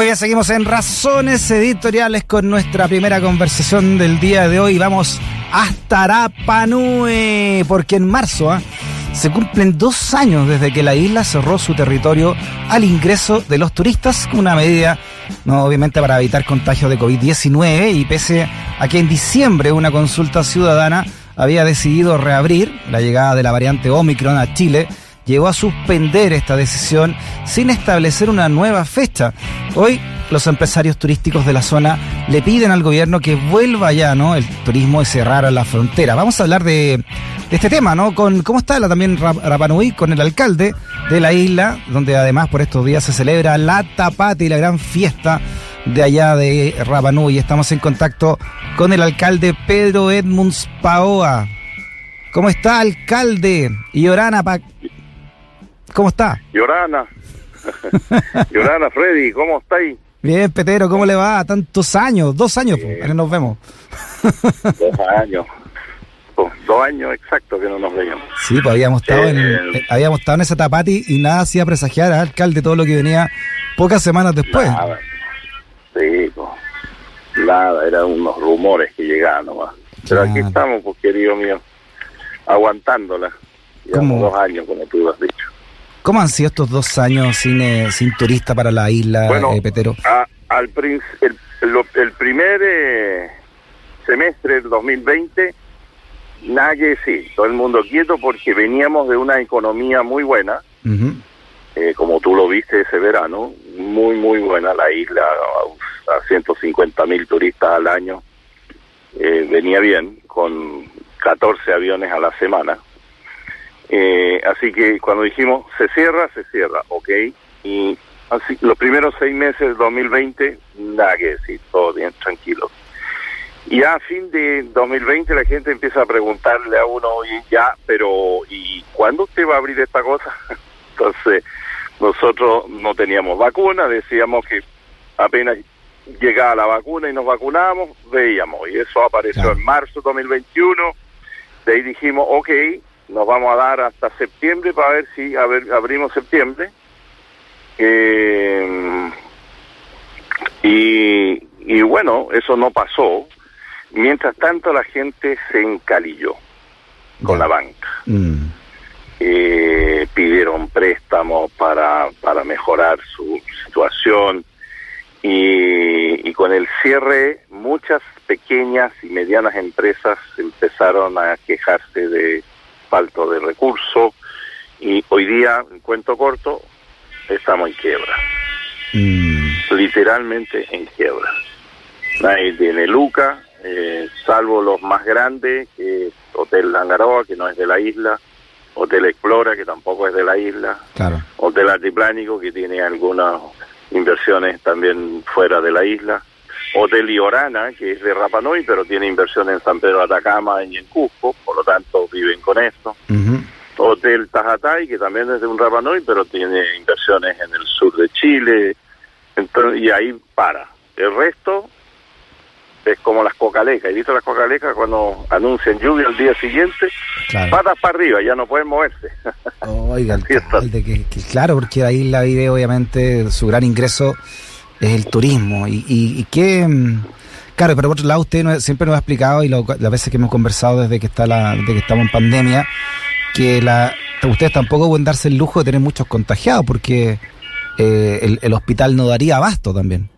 Muy bien, seguimos en Razones Editoriales con nuestra primera conversación del día de hoy. Vamos hasta Rapanui, porque en marzo ¿ah? se cumplen dos años desde que la isla cerró su territorio al ingreso de los turistas, una medida, no obviamente para evitar contagios de COVID-19 y pese a que en diciembre una consulta ciudadana había decidido reabrir la llegada de la variante Omicron a Chile llegó a suspender esta decisión sin establecer una nueva fecha. Hoy los empresarios turísticos de la zona le piden al gobierno que vuelva ya, ¿no? El turismo y cerrar la frontera. Vamos a hablar de, este tema, ¿no? Con cómo está la, también Rapanui, con el alcalde de la isla, donde además por estos días se celebra la tapate y la gran fiesta de allá de Rapanui. Estamos en contacto con el alcalde Pedro Edmunds Paoa. ¿Cómo está, alcalde? Y Orana, ¿Cómo está? Llorana. Llorana, Freddy, ¿cómo estáis? Bien, Petero, ¿cómo le va? Tantos años, dos años, que nos vemos. dos años. Dos, años exactos que no nos veíamos. Sí, pues habíamos estado, en, eh, habíamos estado en esa tapati y nada hacía presagiar al alcalde todo lo que venía pocas semanas después. Nada. Sí, pues, nada, eran unos rumores que llegaban nomás. Pero aquí estamos, pues, querido mío, aguantándola. Llevamos dos años, como tú has dicho. ¿Cómo han sido estos dos años sin, eh, sin turista para la isla, bueno, eh, Petero? al el, primer eh, semestre del 2020, nadie, sí, todo el mundo quieto porque veníamos de una economía muy buena, como tú lo viste ese verano, muy, muy buena la isla, a, a 150 mil turistas al año, venía bien, con 14 aviones a la semana eh, así que cuando dijimos se cierra, se cierra, ok. Y así los primeros seis meses del 2020, nada que decir, todo bien, tranquilo. Y a fin de 2020 la gente empieza a preguntarle a uno, oye, ya, pero ¿y cuándo usted va a abrir esta cosa? Entonces, nosotros no teníamos vacuna, decíamos que apenas llegaba la vacuna y nos vacunábamos, veíamos. Y eso apareció en marzo de 2021. De ahí dijimos, ok, nos vamos a dar hasta septiembre para ver si abrimos septiembre. Eh, y, bueno, eso no pasó. Mientras tanto, la gente se encalilló con la banca. Mm. Eh, pidieron préstamos para, para mejorar su situación y, y con el cierre muchas pequeñas y medianas empresas empezaron a quejarse de falto de recursos y hoy día, en cuento corto, estamos en quiebra. Mm. Literalmente en quiebra. Nadie tiene Luca, eh, salvo los más grandes, que es Hotel Langaroa, que no es de la isla, Hotel Explora, que tampoco es de la isla, claro. Hotel Altiplánico, que tiene algunas inversiones también fuera de la isla, Hotel Iorana, que es de Rapanui, pero tiene inversión en San Pedro de Atacama y en Cusco, por lo tanto viven con esto. Hotel Tajatay, que también es de un Rapanui, pero tiene inversiones en el sur de Chile, y ahí para. El resto es como las cocalecas. ¿Y visto las cocalecas cuando anuncian lluvia al día siguiente? Patas para arriba, ya no pueden moverse. Oiga, claro, porque ahí la vive obviamente su gran ingreso es el turismo. Y, y, qué... Mm, claro, pero por otro lado usted siempre nos ha explicado, y las veces que hemos conversado desde que, está la, desde que estamos en pandemia, que la, ustedes tampoco pueden darse el lujo de tener muchos contagiados, porque eh, el, hospital no daría abasto también.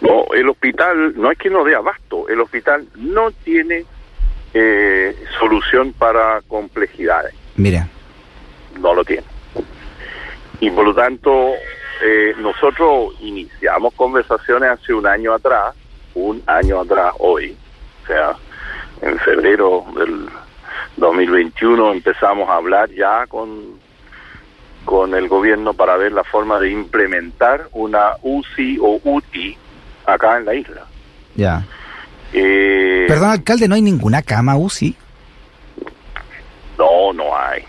No, el hospital no es que no dé abasto, el hospital no tiene eh, solución para complejidades. Mira. No lo tiene. Y por lo tanto, eh, nosotros iniciamos conversaciones hace un año atrás, un año atrás hoy, o sea, en febrero del 2021 empezamos a hablar ya con con el gobierno para ver la forma de implementar una UCI o UTI acá en la isla. Ya. Eh, Perdón, alcalde, ¿no hay ninguna cama UCI? No, no hay.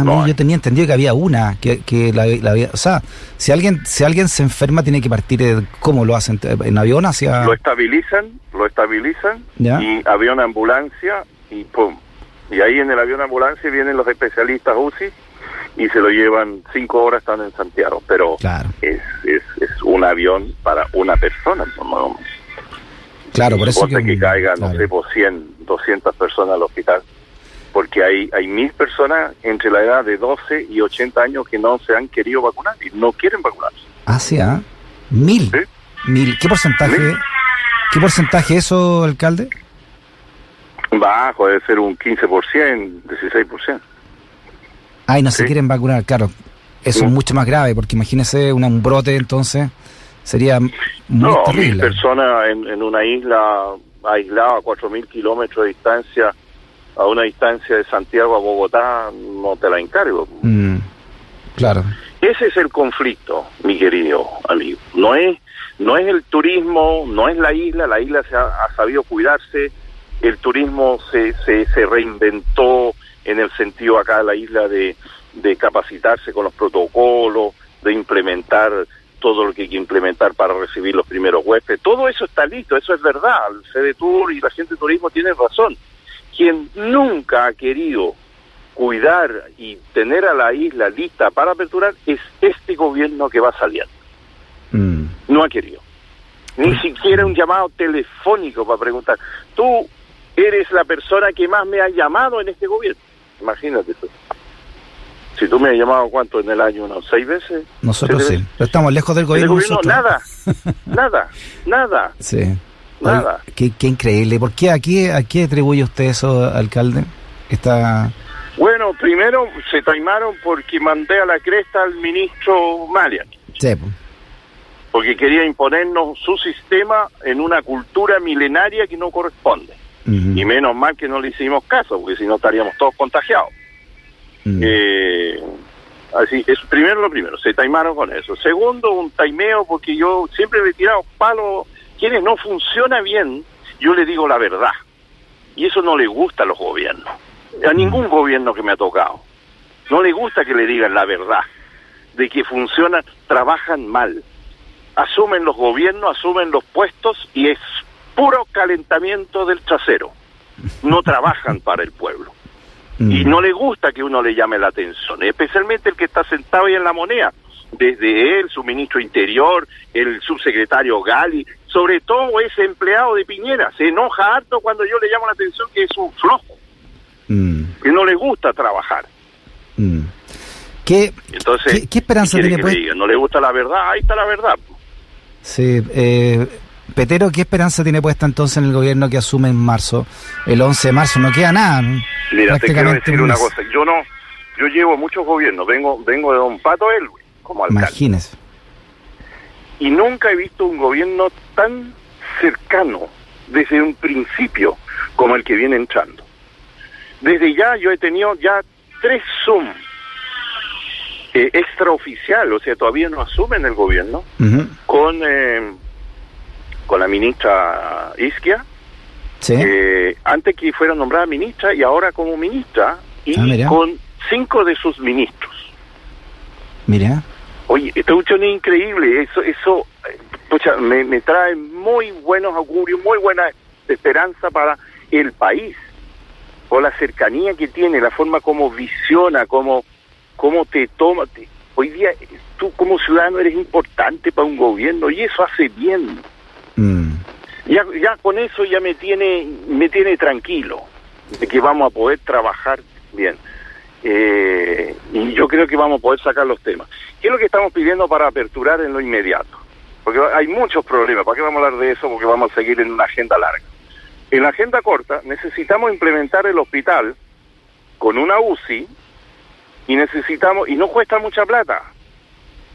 Ah, no, yo tenía entendido que había una, que, que la, había, o sea, si alguien si alguien se enferma tiene que partir, eh, ¿cómo lo hacen? ¿En avión hacia...? Lo estabilizan, lo estabilizan, y avión ambulancia, y pum. Y ahí en el avión ambulancia vienen los especialistas UCI y se lo llevan cinco horas, están en Santiago, pero es, es, un avión para una persona. Claro, por eso que, que caiga, no sé, por 100, 200 personas al hospital, porque hay, hay mil personas entre la edad de 12 y 80 años que no se han querido vacunar y no quieren vacunarse. Ah, sí, ¿ah? Mil. Mil. ¿Qué porcentaje? ¿Qué porcentaje eso, alcalde? Bajo, debe ser un 15%, 16%. Ay, no se quieren vacunar, claro. Eso es mucho más grave, porque imagínese un brote entonces sería muy no, terrible. Mil personas en, en una isla aislada a 4.000 kilómetros de distancia, a una distancia de Santiago a Bogotá, no te la encargo. Mm, claro. Ese es el conflicto, mi querido amigo. No es, no es el turismo, no es la isla, la isla se ha, ha sabido cuidarse, el turismo se, se, se reinventó en el sentido acá de la isla de, de capacitarse con los protocolos, de implementar todo lo que hay que implementar para recibir los primeros huéspedes. Todo eso está listo, eso es verdad. El Tour y la gente de turismo tienen razón. Quien nunca ha querido cuidar y tener a la isla lista para aperturar es este gobierno que va saliendo. Mm. No ha querido. Ni siquiera un llamado telefónico para preguntar. Tú eres la persona que más me ha llamado en este gobierno. Imagínate tú. Si tú me has llamado, ¿cuánto en el año? ¿Unos seis veces? Nosotros sí, pero estamos lejos del gobierno. nada, nada, nada. Sí. Nada. qué, increíble. ¿Por qué? ¿A qué, atribuye usted eso, alcalde? Está... Bueno, primero se taimaron porque mandé a la cresta al ministro Malian. Sí. Porque quería imponernos su sistema en una cultura milenaria que no corresponde. Y menos mal que no le hicimos caso, porque si no estaríamos todos contagiados. Eh, así, es primero lo primero, se taimaron con eso. Segundo, un taimeo, porque yo siempre he tirado palos, quienes no funciona bien, yo le digo la verdad. Y eso no le gusta a los gobiernos, a ningún gobierno que me ha tocado. No le gusta que le digan la verdad, de que funcionan, trabajan mal. Asumen los gobiernos, asumen los puestos y es puro calentamiento del trasero. No trabajan para el pueblo. Y mm. no le gusta que uno le llame la atención, especialmente el que está sentado ahí en la moneda. Desde él, su ministro interior, el subsecretario Gali, sobre todo ese empleado de Piñera, se enoja harto cuando yo le llamo la atención que es un flojo, mm. que no le gusta trabajar. Mm. ¿Qué, Entonces, ¿qué, esperanza tiene? Pues? No le gusta la verdad, ahí está la verdad. Sí, eh, Petero, ¿qué esperanza tiene puesta entonces en el gobierno que asume en marzo? El 11 de marzo no queda nada. Mira, te quiero decir una cosa. Yo no, yo llevo muchos gobiernos. Vengo, vengo de Don Pato Elwin como alcalde. Imagínese. Y nunca he visto un gobierno tan cercano desde un principio como el que viene entrando. Desde ya yo he tenido ya tres Zoom eh, extraoficial, o sea, todavía no asumen el gobierno, con eh, con la ministra Isquia, eh, antes que fuera nombrada ministra y ahora como ministra, y ah, con cinco de sus ministros. Mira. Oye, esta cuestión es increíble, eso, eso me, me trae muy buenos augurios, muy buena esperanza para el país, por la cercanía que tiene, la forma como visiona, como, como te toma. hoy día tú como ciudadano eres importante para un gobierno y eso hace bien. Mm. Ya, ya con eso ya me tiene, me tiene tranquilo de que vamos a poder trabajar bien. Eh, y yo creo que vamos a poder sacar los temas. ¿Qué es lo que estamos pidiendo para aperturar en lo inmediato? Porque hay muchos problemas. ¿Para qué vamos a hablar de eso? Porque vamos a seguir en una agenda larga. En la agenda corta necesitamos implementar el hospital con una UCI y necesitamos, y no cuesta mucha plata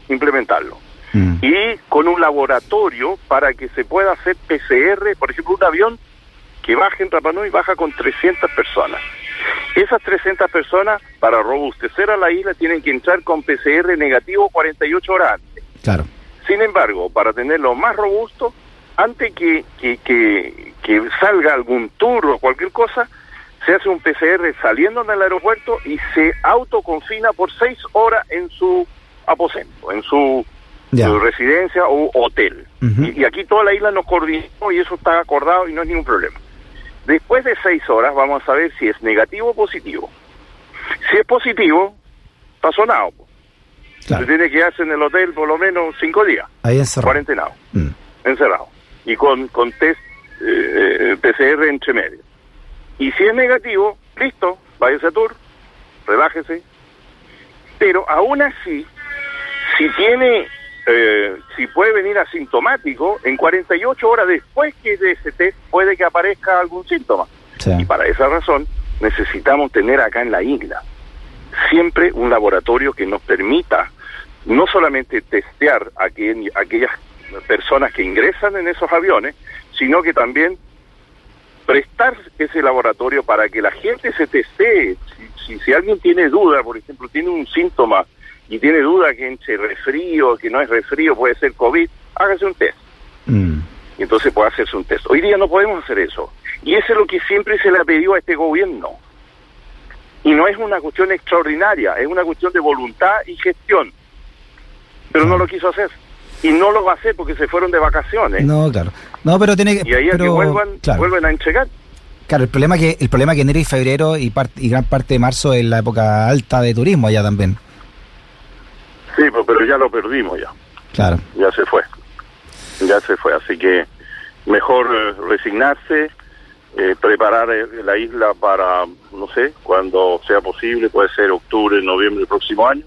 implementarlo. Mm. y con un laboratorio para que se pueda hacer PCR, por ejemplo, un avión que baja en Rapanui baja con 300 personas. Esas 300 personas, para robustecer a la isla, tienen que entrar con PCR negativo 48 horas antes. Claro. Sin embargo, para tenerlo más robusto, antes que, que, que, que salga algún tour o cualquier cosa, se hace un PCR saliendo del aeropuerto y se autoconfina por seis horas en su aposento, en su su residencia o hotel. y, aquí toda la isla nos coordinó y eso está acordado y no es ningún problema. Después de seis horas vamos a saber si es negativo o positivo. Si es positivo, pasó nada. Se tiene que quedarse en el hotel por lo menos cinco días. Ahí encerrado. Cuarentenado. Mm. Encerrado. Y con, con test eh, eh PCR entre medio. Y si es negativo, listo, váyase a tour, relájese. Pero aún así, si tiene, eh, si puede venir asintomático, en 48 horas después que de ese test puede que aparezca algún síntoma. Y para esa razón necesitamos tener acá en la isla siempre un laboratorio que nos permita no solamente testear a, aquellas personas que ingresan en esos aviones, sino que también prestar ese laboratorio para que la gente se testee. Si, si, alguien tiene duda, por ejemplo, tiene un síntoma y tiene duda que entre resfrío, que no es resfrío, puede ser COVID, hágase un test. Mm. Y entonces puede hacerse un test. Hoy día no podemos hacer eso. Y eso es lo que siempre se le ha pedido a este gobierno. Y no es una cuestión extraordinaria, es una cuestión de voluntad y gestión. Pero no lo quiso hacer. Y no lo va a hacer porque se fueron de vacaciones. No, claro. No, pero tiene que... Y ahí que vuelvan, vuelven a entregar. Claro, el problema que el problema que enero y febrero y, y gran parte de marzo es la época alta de turismo allá también. Sí, pero ya lo perdimos ya. Claro. Ya se fue. Ya se fue, así que mejor eh, resignarse eh, preparar eh, la isla para, no sé, cuando sea posible, puede ser octubre, noviembre del próximo año.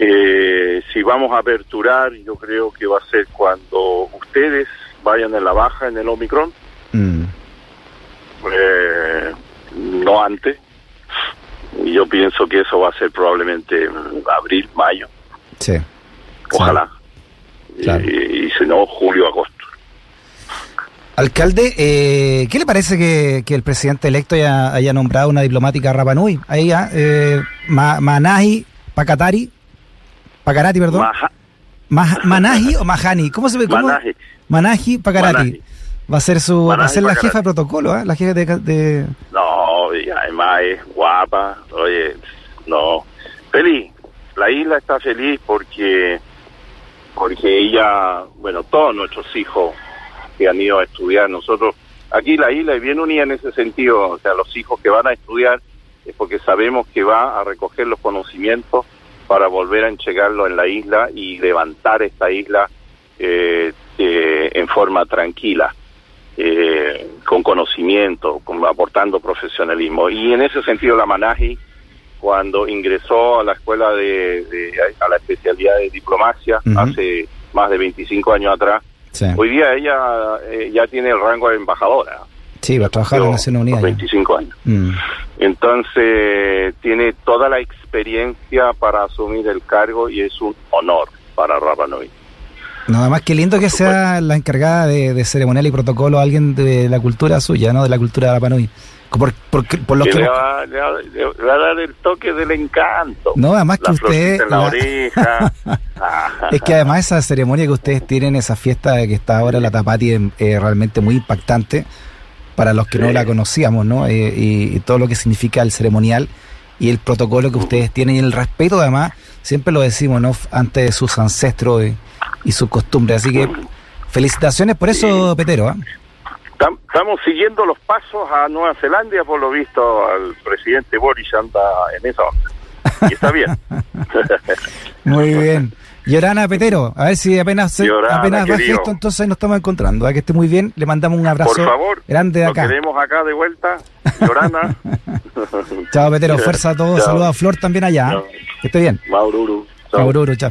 Eh, si vamos a aperturar, yo creo que va a ser cuando ustedes vayan en la baja en el Omicron, mm. no antes. Y yo pienso que eso va a ser probablemente abril, mayo. Sí. Ojalá. y si no, julio, agosto. Alcalde, eh, ¿qué le parece que, el presidente electo haya, nombrado una diplomática Rapanui? Ahí ya, eh, Manahi Pacatari, Pacarati, perdón. Manahi o Mahani, ¿cómo se ve? Manahi. Manahi Pacarati. Va a ser su, va a ser la jefa de protocolo, ¿eh? La jefa de, No, y es guapa, oye, no. Feliz, la isla está feliz porque, porque ella, bueno, todos nuestros hijos que han ido a estudiar. Nosotros, aquí la isla es bien unida en ese sentido, o sea, los hijos que van a estudiar es porque sabemos que va a recoger los conocimientos para volver a entregarlo en la isla y levantar esta isla eh, eh, en forma tranquila, con conocimiento, con, aportando profesionalismo. Y en ese sentido la Manaji, cuando ingresó a la escuela de, a la especialidad de diplomacia hace más de 25 años atrás, Hoy día ella eh, ya tiene el rango de embajadora. Sí, va a trabajar en Naciones Unidas. 25 años. Mm. Entonces, tiene toda la experiencia para asumir el cargo y es un honor para Rapa Nui. Nada más que lindo que sea la encargada de, ceremonial y protocolo alguien de la cultura suya, ¿no? De la cultura de Rapa Nui. Por, por, lo que, le, va, a dar el toque del encanto. No, además que usted... es que además esa ceremonia que ustedes tienen, esa fiesta que está ahora la Tapati, es eh, realmente muy impactante para los que no la conocíamos, ¿no? Eh, y, todo lo que significa el ceremonial y el protocolo que ustedes tienen y el respeto además, siempre lo decimos, ¿no? Ante sus ancestros y, sus costumbres. Así que felicitaciones por eso, Petero. ¿ah? Estamos siguiendo los pasos a Nueva Zelanda, por lo visto al presidente Boris anda en esa onda. Y está bien. Muy bien. Llorana Petero, a ver si apenas, apenas baje esto, entonces nos estamos encontrando. A que esté muy bien, le mandamos un abrazo Por favor, grande de acá. Nos queremos acá de vuelta. Llorana. chao Petero, fuerza a todos. Saludos a Flor también allá. Que esté bien. Maururu. Maururu, chao.